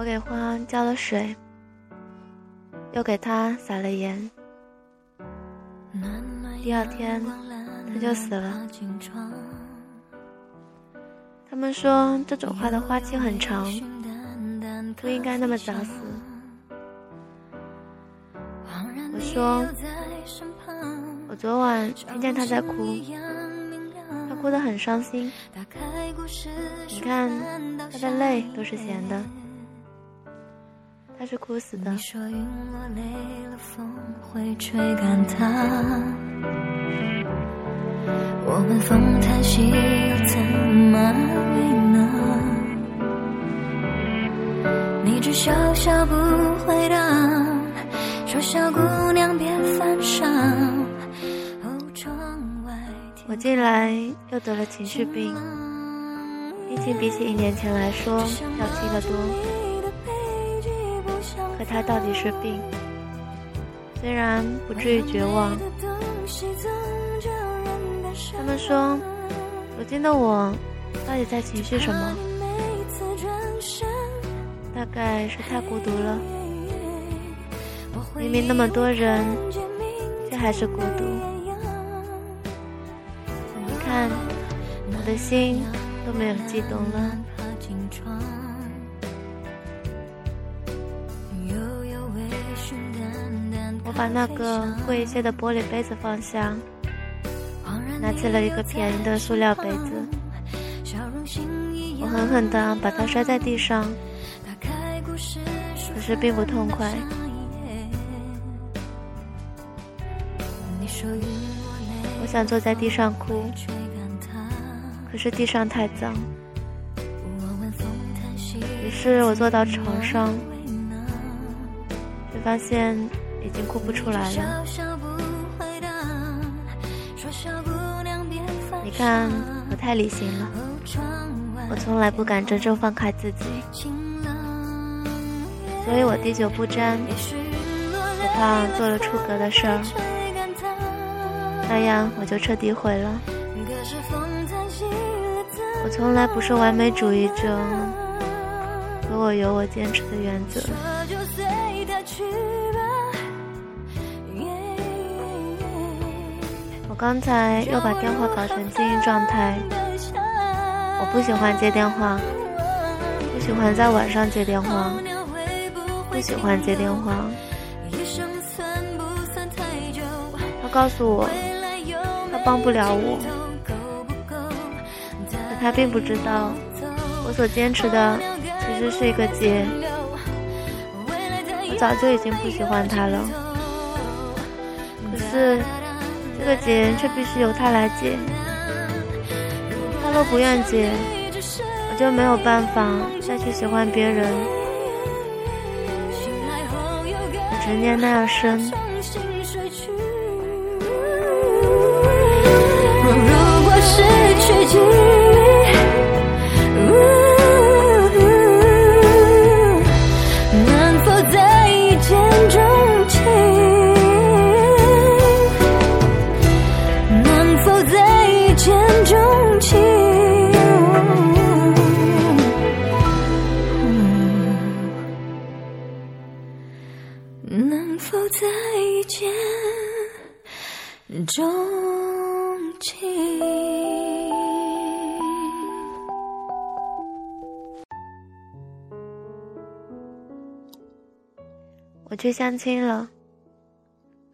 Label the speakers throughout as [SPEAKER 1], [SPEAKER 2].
[SPEAKER 1] 我给花浇了水，又给它撒了盐。第二天，它就死了。他们说这种花的花期很长，不应该那么早死。我说，我昨晚听见他在哭，他哭得很伤心。你看，他的泪都是咸的，他是哭死的。
[SPEAKER 2] 你
[SPEAKER 1] 说云落泪了，风会吹干它我们风叹息又怎么为呢？你只笑笑不回答，说小姑娘别犯傻。哦，窗外我近来又得了情绪病，病情比起一年前来说要轻得多。可他到底是病，虽然不至于绝望。他们说，如今的我到底在情绪什么？大概是太孤独了。明明那么多人，却还是孤独。你看，我的心都没有悸动了。把那个贵一些的玻璃杯子放下。拿起了一个便宜的塑料杯子，我狠狠地把它摔在地上，可是并不痛快。我想坐在地上哭，可是地上太脏。于是我坐到床上，却发现已经哭不出来了。你看，我太理性了，我从来不敢真正放开自己，所以我滴酒不沾，我怕做了出格的事儿，那样我就彻底毁了。我从来不是完美主义者，可我有我坚持的原则。刚才又把电话搞成静音状态。我不喜欢接电话，不喜欢在晚上接电话，不喜欢接电话。他告诉我，他帮不了我，可他并不知道，我所坚持的其实是一个结。我早就已经不喜欢他了，可是。这个结却必须由他来解，他若不愿解，我就没有办法再去喜欢别人。我执念那样深，能否再见钟情。我去相亲了，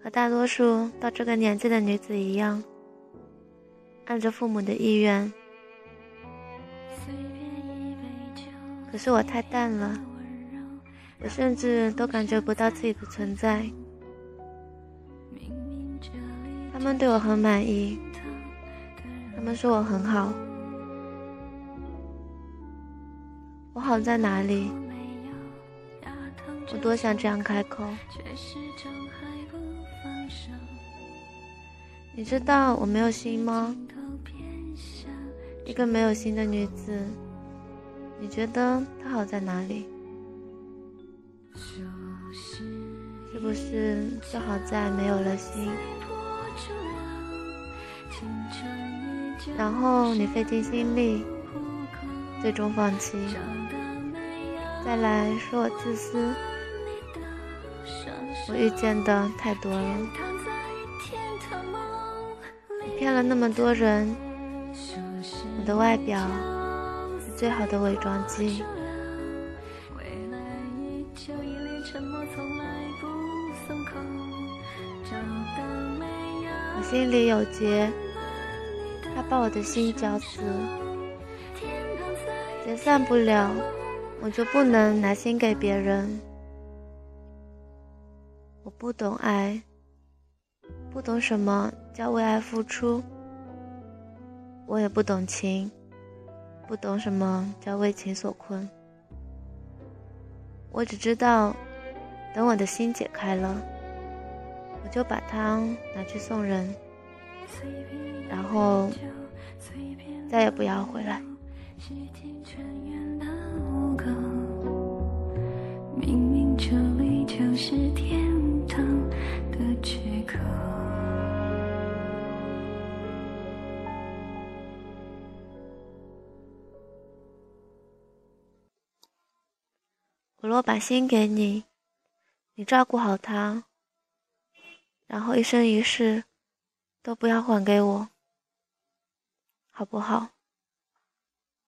[SPEAKER 1] 和大多数到这个年纪的女子一样，按着父母的意愿。可是我太淡了，我甚至都感觉不到自己的存在。他们对我很满意，他们说我很好。我好在哪里？我多想这样开口。你知道我没有心吗？一个没有心的女子，你觉得她好在哪里？是不是就好在没有了心？然后你费尽心力，最终放弃，再来说我自私，我遇见的太多了，骗了那么多人，我的外表是最好的伪装剂。我心里有结，他把我的心绞死，结散不了，我就不能拿心给别人。我不懂爱，不懂什么叫为爱付出，我也不懂情，不懂什么叫为情所困。我只知道，等我的心解开了。我就把它拿去送人，然后再也不要回来。明明这里就是天堂的缺口。我若把心给你，你照顾好它。然后一生一世都不要还给我，好不好？